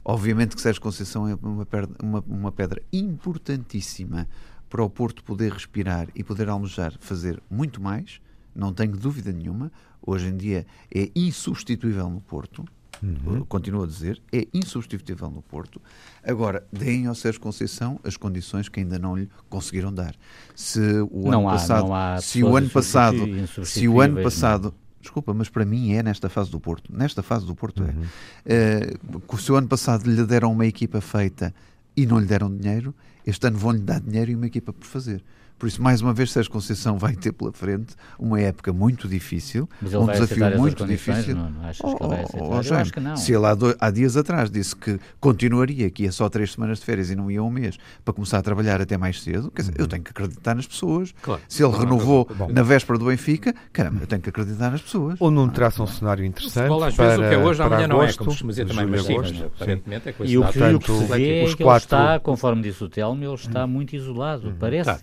Obviamente que Sérgio Conceição é uma pedra, uma, uma pedra importantíssima para o Porto poder respirar e poder almejar fazer muito mais, não tenho dúvida nenhuma. Hoje em dia é insubstituível no Porto, Uhum. continuo a dizer, é insubstituível no Porto. Agora, deem ao Sérgio Conceição as condições que ainda não lhe conseguiram dar. Se o Não ano há- passado, não há se o ano passado, se o ano insubstituíveis, passado Desculpa, mas para mim é nesta fase do Porto. Nesta fase do Porto Uhum. é. Eh, se o ano passado lhe deram uma equipa feita e não lhe deram dinheiro, este ano vão-lhe dar dinheiro e uma equipa por fazer. Por isso, mais uma vez, Sérgio Conceição vai ter pela frente uma época muito difícil, Mas ele um vai desafio muito difícil. Não, não achas que ele vai aceitar? Oh, Jaime, acho que não. Se ele há, do- há dias atrás disse que continuaria, que ia só três semanas de férias e não ia um mês para começar a trabalhar até mais cedo, quer dizer, eu tenho que acreditar nas pessoas. Claro. Se ele renovou bom. na véspera do Benfica, caramba, eu tenho que acreditar nas pessoas. Ou não traça um cenário interessante. Futebol, às para, vezes, o que é hoje, amanhã não é, agosto, como costuma dizer também, mas sim, agosto. mas aparentemente é coisa E o que, o que Portanto, se vê é os que quatro- ele está, conforme disse o Telmo, ele está muito isolado. Parece, Tá.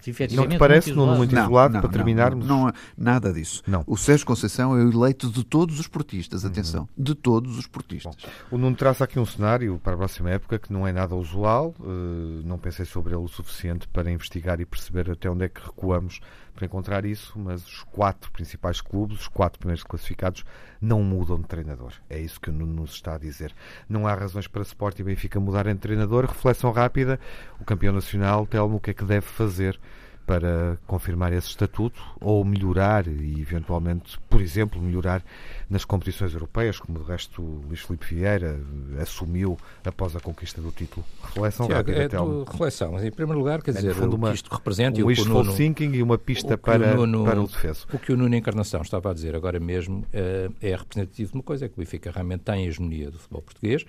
Não te parece, muito Nuno, isolado. muito isolado, para terminarmos? Não, não, nada disso. Não. O Sérgio Conceição é o eleito de todos os portistas, atenção, de todos os portistas. O Nuno traça aqui um cenário para a próxima época que não é nada usual. eh, não pensei sobre ele o suficiente para investigar e perceber até onde é que recuamos para encontrar isso, mas os quatro principais clubes, os quatro primeiros classificados, não mudam de treinador. É isso que o Nuno nos está a dizer. Não há razões para Sport e Benfica mudarem de treinador. Reflexão rápida. O campeão nacional, Telmo, o que é que deve fazer? Para confirmar esse estatuto ou melhorar e eventualmente, por exemplo, melhorar nas competições europeias, como de resto o Luís Filipe Vieira assumiu após a conquista do título. Reflexão Tiago, rápida, é Telmo. reflexão. Mas, em primeiro lugar, quer É, dizer, fundo, o uma- que isto representa Um o que o wishful Nuno, thinking e uma o pista que o para, Nuno- para o defeso. O que o Nuno Encarnação estava a dizer agora mesmo eh, é representativo de uma coisa, é que o Benfica realmente tem a hegemonia do futebol português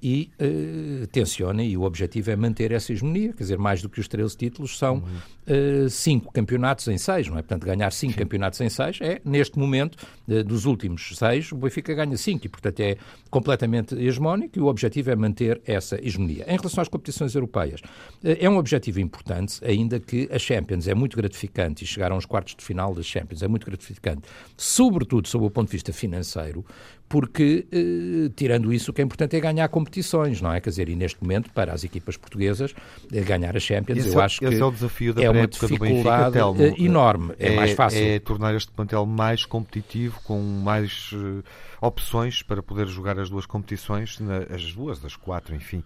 e eh, tenciona, e o objetivo é manter essa hegemonia, quer dizer, mais do que os 13 títulos, são eh, cinco campeonatos em seis, não é? Portanto, ganhar cinco campeonatos em seis é, neste momento, eh, dos últimos seis, o Benfica ganha cinco e, portanto, é completamente hegemónico e o objetivo é manter essa hegemonia. Em relação às competições europeias, eh, é um objetivo importante, ainda que a Champions é muito gratificante e chegar aos quartos de final das Champions é muito gratificante, sobretudo sob o ponto de vista financeiro, porque, eh, tirando isso, o que é importante é ganhar competições, não é? Quer dizer, e neste momento, para as equipas portuguesas, eh, ganhar a Champions, Esse, eu é- acho que é o desafio da é uma pré-época do Benfica, dificuldade Telmo. eh, enorme. É, mais fácil. É tornar este plantel mais competitivo, com mais eh, opções para poder jogar as duas competições, as duas, as quatro, enfim.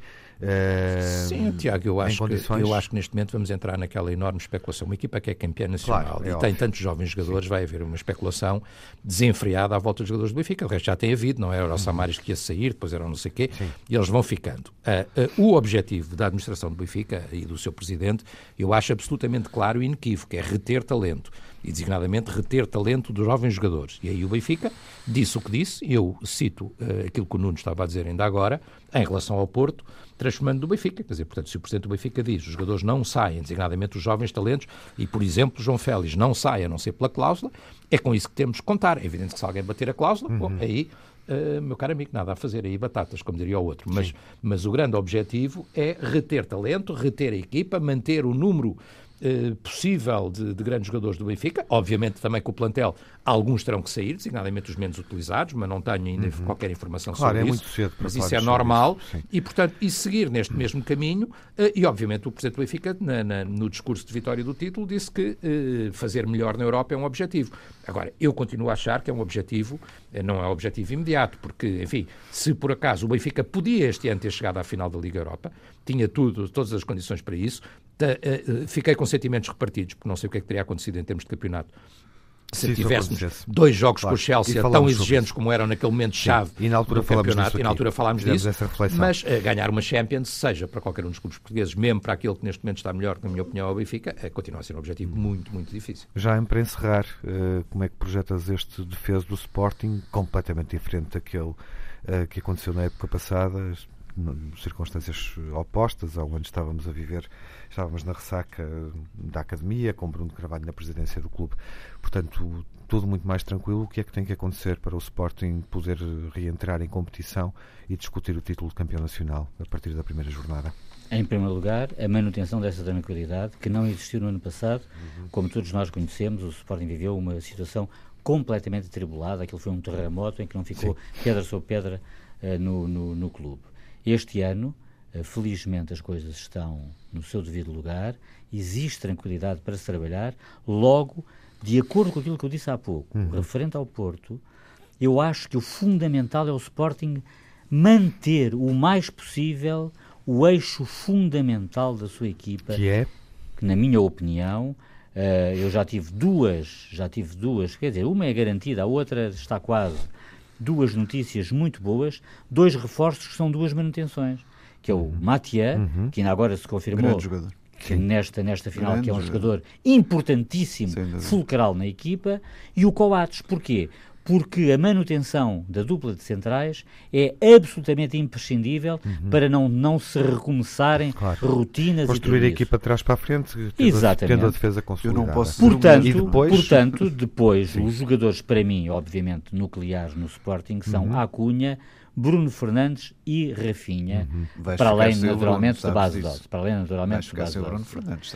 Sim, Tiago, eu acho, que, condições- eu acho que neste momento vamos entrar naquela enorme especulação. Uma equipa que é campeã nacional Claro, é e óbvio. tem tantos jovens jogadores, vai haver uma especulação desenfreada à volta dos jogadores do Benfica. O resto já tem havido, não é? Era o Samaris que ia sair, depois era o não sei o quê, e eles vão ficando. Ah, ah, o objetivo da administração do Benfica e do seu presidente, eu acho absolutamente claro e inequívoco, é reter talento. E designadamente reter talento dos jovens jogadores. E aí o Benfica disse o que disse, eu cito ah, aquilo que o Nuno estava a dizer ainda agora, em relação ao Porto, transformando do Benfica. Quer dizer, portanto, se o Presidente do Benfica diz os jogadores não saem, designadamente os jovens talentos, e, por exemplo, João Félix não sai a não ser pela cláusula, é com isso que temos de contar. É evidente que se alguém bater a cláusula, bom, aí, eh, meu caro amigo, nada a fazer aí batatas, como diria o outro. Mas, mas o grande objetivo é reter talento, reter a equipa, manter o número eh, possível de, de, grandes jogadores do Benfica. Obviamente também com o plantel alguns terão que sair, designadamente os menos utilizados, mas não tenho ainda uhum. qualquer informação claro, sobre é isso. Muito cedo mas isso é normal isso, e, portanto, e seguir neste uhum. mesmo caminho. Uh, e, obviamente, o Presidente do Benfica, na, na, no discurso de vitória do título, disse que uh, fazer melhor na Europa é um objetivo. Agora, eu continuo a achar que é um objetivo, não é um objetivo imediato, porque, enfim, se por acaso o Benfica podia este ano ter chegado à final da Liga Europa, tinha tudo, todas as condições para isso, fiquei com sentimentos repartidos, porque não sei o que é que teria acontecido em termos de campeonato. Se tivéssemos dois jogos claro. com o Chelsea tão exigentes como eram naquele momento-chave e na altura falámos campeonato, e na altura falámos disso, mas uh, ganhar uma Champions, seja para qualquer um dos clubes portugueses, mesmo para aquele que neste momento está melhor, na minha opinião, é o Benfica, uh, continua a ser um objetivo hum. muito, muito difícil. Já para encerrar, uh, como é que projetas este defesa do Sporting, completamente diferente daquele que aconteceu na época passada, circunstâncias opostas ao onde estávamos a viver. Estávamos na ressaca da academia, com Bruno Carvalho na presidência do clube. Portanto, tudo muito mais tranquilo. O que é que tem que acontecer para o Sporting poder reentrar em competição e discutir o título de campeão nacional a partir da primeira jornada? Em primeiro lugar, a manutenção dessa tranquilidade que não existiu no ano passado. Uhum. Como todos nós conhecemos, o Sporting viveu uma situação completamente atribulada. Aquilo foi um terremoto em que não ficou Sim. pedra sobre pedra uh, no, no, no clube. Este ano, eh, felizmente, as coisas estão no seu devido lugar, existe tranquilidade para se trabalhar. Logo, de acordo com aquilo que eu disse há pouco, uhum. referente ao Porto, eu acho que o fundamental é o Sporting manter o mais possível o eixo fundamental da sua equipa, que é, que na minha opinião, uh, eu já tive duas, já tive duas, quer dizer, uma é garantida, a outra está quase duas notícias muito boas, dois reforços que são duas manutenções, que é o. Matia, uhum. que ainda agora se confirmou que nesta, nesta final Grande que é um jogador, jogador importantíssimo, fulcral na equipa, e o Coates. Porquê? Porque a manutenção da dupla de centrais é absolutamente imprescindível uhum. para não, não se recomeçarem claro. rotinas Construir a equipa de trás para a frente, Exatamente. tendo a defesa consolidada. Eu não posso portanto, depois, portanto, depois os jogadores, para mim, obviamente, nucleares no Sporting são uhum. Acunha, Bruno Fernandes e Rafinha, uhum. para além, naturalmente, de base dose. Para além, naturalmente, de base Bruno Fernandes,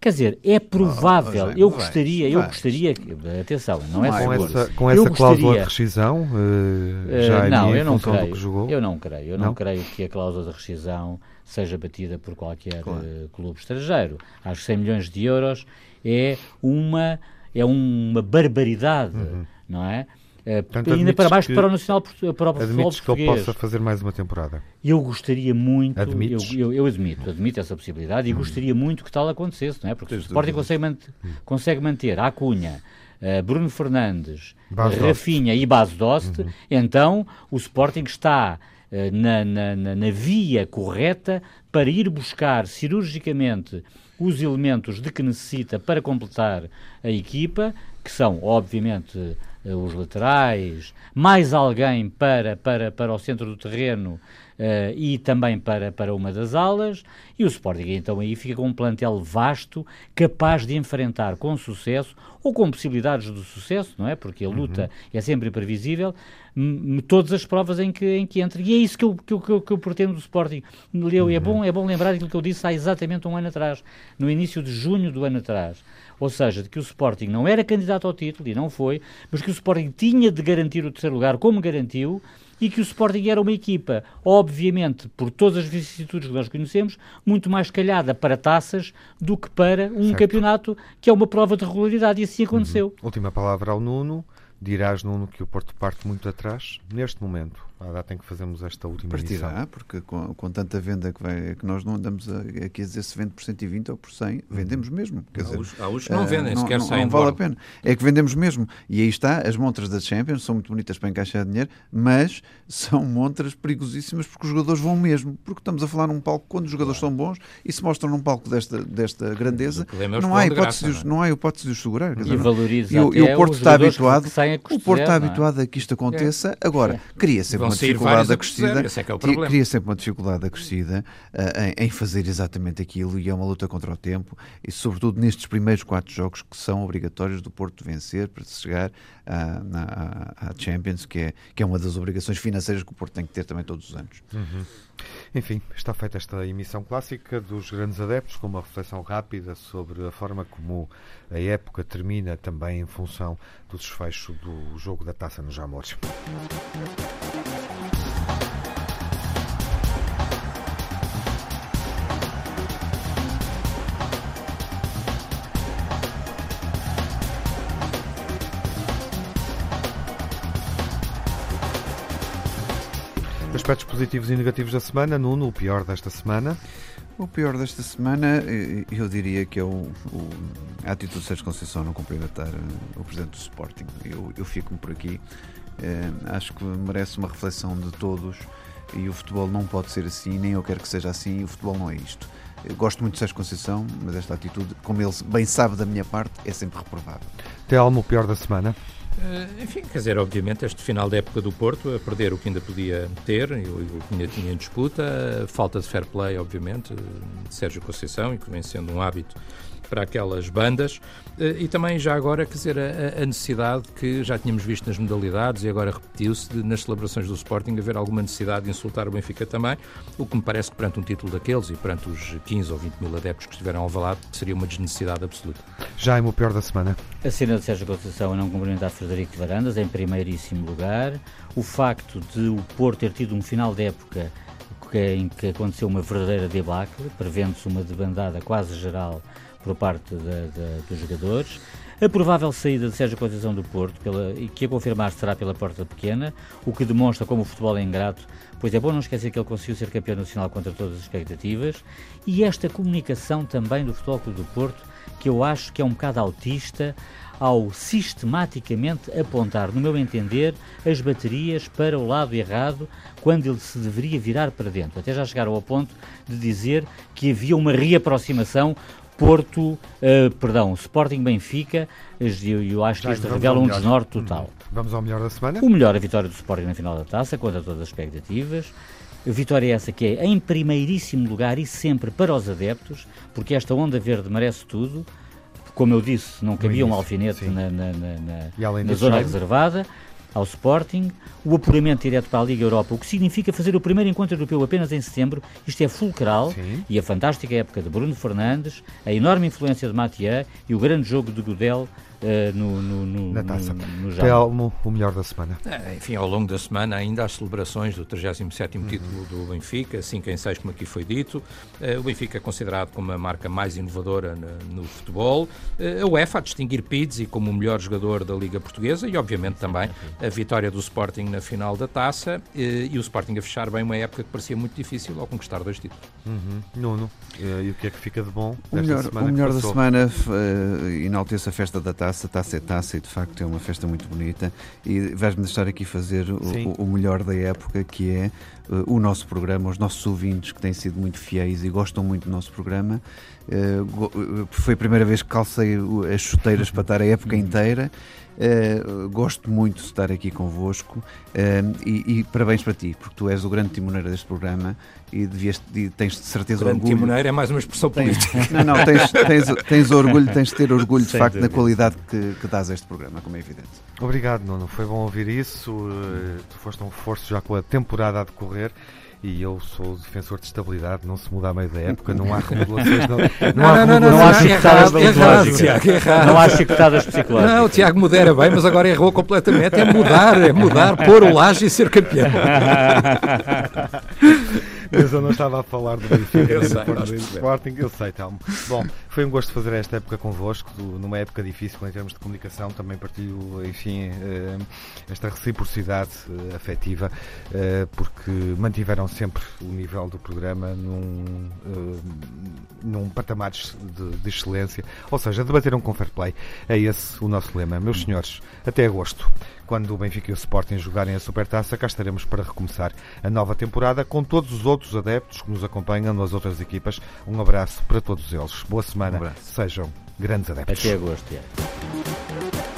Quer dizer, é provável, oh, eu gostaria, eu gostaria, atenção, não é com essa, com essa cláusula de rescisão, uh, já uh, não, eu não creio, Eu não creio, eu não? não? creio que a cláusula de rescisão seja batida por qualquer claro. uh, clube estrangeiro. Acho que 100 milhões de euros é uma, é uma barbaridade, uhum. não é? Uh, Portanto, ainda para baixo para o Nacional para o futebol português. que ele possa fazer mais uma temporada? Eu gostaria muito, eu, eu, eu, admito, admito essa possibilidade e hum. gostaria muito que tal acontecesse, não é? Porque Desde o Sporting consegue, manter, hum. consegue manter a Cunha, uh, Bruno Fernandes, Bas Rafinha Dost. e Base Dost, uhum. então o Sporting está na, na, na, na via correta para ir buscar cirurgicamente os elementos de que necessita para completar a equipa, que são, obviamente, eh, os laterais, mais alguém para, para, para o centro do terreno uh, e também para, para uma das alas, e o Sporting então aí fica com um plantel vasto, capaz de enfrentar com sucesso, ou com possibilidades de sucesso, não é? Porque a uhum. luta uhum. é sempre imprevisível, todas as provas em que, em que entra. E é isso que eu, que eu, que eu pretendo do Sporting. Leu, é uhum. é, bom, é bom lembrar aquilo que eu disse há exatamente um ano atrás, no início de junho do ano atrás ou seja, de que o Sporting não era candidato ao título, e não foi, mas que o Sporting tinha de garantir o terceiro lugar, como garantiu, e que o Sporting era uma equipa, obviamente, por todas as vicissitudes que nós conhecemos, muito mais calhada para taças do que para um certo. campeonato que é uma prova de regularidade, e assim aconteceu. Uhum. Última palavra ao Nuno. Dirás, Nuno, que o Porto parte muito atrás, neste momento, à data em que fazemos esta última Partirá, edição. porque com, com, tanta venda que, vai, que nós não andamos a, aqui a dizer se vende por 120 ou por 100, vendemos mesmo. Quer há, dizer, os, há os que não vendem, uh, sequer não, saem Não vale a pena. É que vendemos mesmo. E aí está, as montras da Champions são muito bonitas para encaixar dinheiro, mas são montras perigosíssimas porque os jogadores vão mesmo. Porque estamos a falar num palco quando os jogadores claro. são bons e se mostram num palco desta, desta grandeza, é não há, hipótese de os, não há hipótese de os segurar. E valoriza e, e o Porto está habituado, o Porto está é? habituado a que isto aconteça. É. Agora, cria sempre uma dificuldade acrescida, é, é cria sempre uma dificuldade acrescida uh, em, em, fazer exatamente aquilo e é uma luta contra o tempo e sobretudo nestes primeiros quatro jogos que são obrigatórios do Porto vencer para chegar uh, na, à Champions, que é, que é uma das obrigações financeiras que o Porto tem que ter também todos os anos. Uhum. Enfim, está feita esta emissão clássica dos grandes adeptos, com uma reflexão rápida sobre a forma como a época termina, também em função do desfecho do jogo da taça nos Jamores. Aspectos positivos e negativos da semana. Nuno, o pior desta semana? O pior desta semana, eh, eu diria que é o, o, a atitude de Sérgio Conceição não cumprimentar eh, o Presidente do Sporting. Eu, eu fico-me por aqui. É, acho que merece uma reflexão de todos e o futebol não pode ser assim, nem eu quero que seja assim, o futebol não é isto. Eu gosto muito de Sérgio Conceição, mas esta atitude, como ele bem sabe da minha parte, é sempre reprovável. Telmo, o pior da semana? Uh, enfim, quer dizer, obviamente, este final da época do Porto, a perder o que ainda podia ter, e o que ainda tinha em disputa, falta de fair play, obviamente, de Sérgio Conceição, e que vem sendo um hábito para aquelas bandas eh, e também já agora, quer dizer, a, a necessidade que já tínhamos visto nas modalidades e agora repetiu-se de, nas celebrações do Sporting haver alguma necessidade de insultar o Benfica também, o que me parece que perante um título daqueles e perante os 15 ou 20 mil adeptos que estiveram ao valado seria uma desnecessidade absoluta. Já é o pior da semana. A cena de Sérgio Conceição a não cumprimentar Frederico Varandas em primeiríssimo lugar, o facto de o Porto ter tido um final de época em que aconteceu uma verdadeira debacle, prevendo-se uma debandada quase geral por parte dos jogadores. A provável saída de Sérgio Conceição do Porto, pela, que a confirmar será pela porta pequena, o que demonstra como o futebol é ingrato, pois é bom não esquecer que ele conseguiu ser campeão nacional contra todas as expectativas, e esta comunicação também do Futebol Clube do Porto, que eu acho que é um bocado autista, ao sistematicamente apontar, no meu entender, as baterias para o lado errado, quando ele se deveria virar para dentro. Até já chegaram ao ponto de dizer que havia uma reaproximação Porto, uh, perdão, Sporting Benfica, eu, eu acho que isto revela um desnorte total. Hum. Vamos ao melhor da semana? O melhor, a vitória do Sporting na final da taça, contra todas as expectativas. A vitória é essa que é em primeiríssimo lugar e sempre para os adeptos, porque esta onda verde merece tudo. Como eu disse, não cabia um alfinete na, na, na, na zona reservada ao Sporting, o apuramento direto para a Liga Europa, o que significa fazer o primeiro encontro europeu apenas em setembro. Isto é fulcral Sim. e a fantástica época de Bruno Fernandes, a enorme influência de Mathieu e o grande jogo de Godel uh, no, no, no, Na taça. no, no Telmo, o melhor da semana. É, enfim, ao longo da semana ainda as celebrações do 37º uhum. título do Benfica, 5 em 6, como aqui foi dito. Uh, o Benfica é considerado como a marca mais inovadora no, no futebol. Uh, a UEFA a distinguir Pizzi como o melhor jogador da Liga Portuguesa e, obviamente, também a vitória do Sporting na final da taça e o Sporting a fechar bem uma época que parecia muito difícil ao conquistar dois títulos. Uhum. Nuno, e o que é que fica de bom? O melhor, o melhor da semana uh, enaltece a festa da taça taça, taça é taça e de facto é uma festa muito bonita. E vais-me deixar aqui fazer o, o, melhor da época, que é uh, o nosso programa, os nossos ouvintes que têm sido muito fiéis e gostam muito do nosso programa. Uh, foi a primeira vez que calcei as chuteiras para estar a época inteira. Uh, gosto muito de estar aqui convosco uh, e, e, parabéns para ti, porque tu és o grande timoneiro deste programa e, devias, e tens de certeza grande orgulho. timoneiro é mais uma expressão política. Não, não, tens, tens, tens orgulho, tens de ter orgulho de Sem facto dúvida. na qualidade que, que dás a este programa, como é evidente. Obrigado, Nuno. Foi bom ouvir isso. Uh, tu foste um reforço já com a temporada a decorrer e eu sou defensor de estabilidade, não se muda a meio da época, não há remodelações, não, não, há, não, não, não, há chicotadas psicológicas. Não há chicotadas psicológicas. Não, o Tiago modera bem, mas agora errou completamente. É mudar, é mudar, pôr o laje e ser campeão. Mas eu não estava a falar do Benfica, eu sei, do Sporting, eu sei, Telmo. Bom, foi um gosto fazer esta época convosco, numa época difícil em termos de comunicação, também partilho, enfim, eh, esta reciprocidade eh, afetiva, eh, porque mantiveram sempre o nível do programa num, num patamar de, de excelência, ou seja, debateram com fair play. É esse o nosso lema. Meus senhores, até agosto quando o Benfica e o Sporting jogarem a Supertaça, cá estaremos para recomeçar a nova temporada com todos os outros adeptos que nos acompanham nas outras equipas. Um abraço para todos eles. Boa semana. Um Sejam grandes adeptos. Até agosto. É.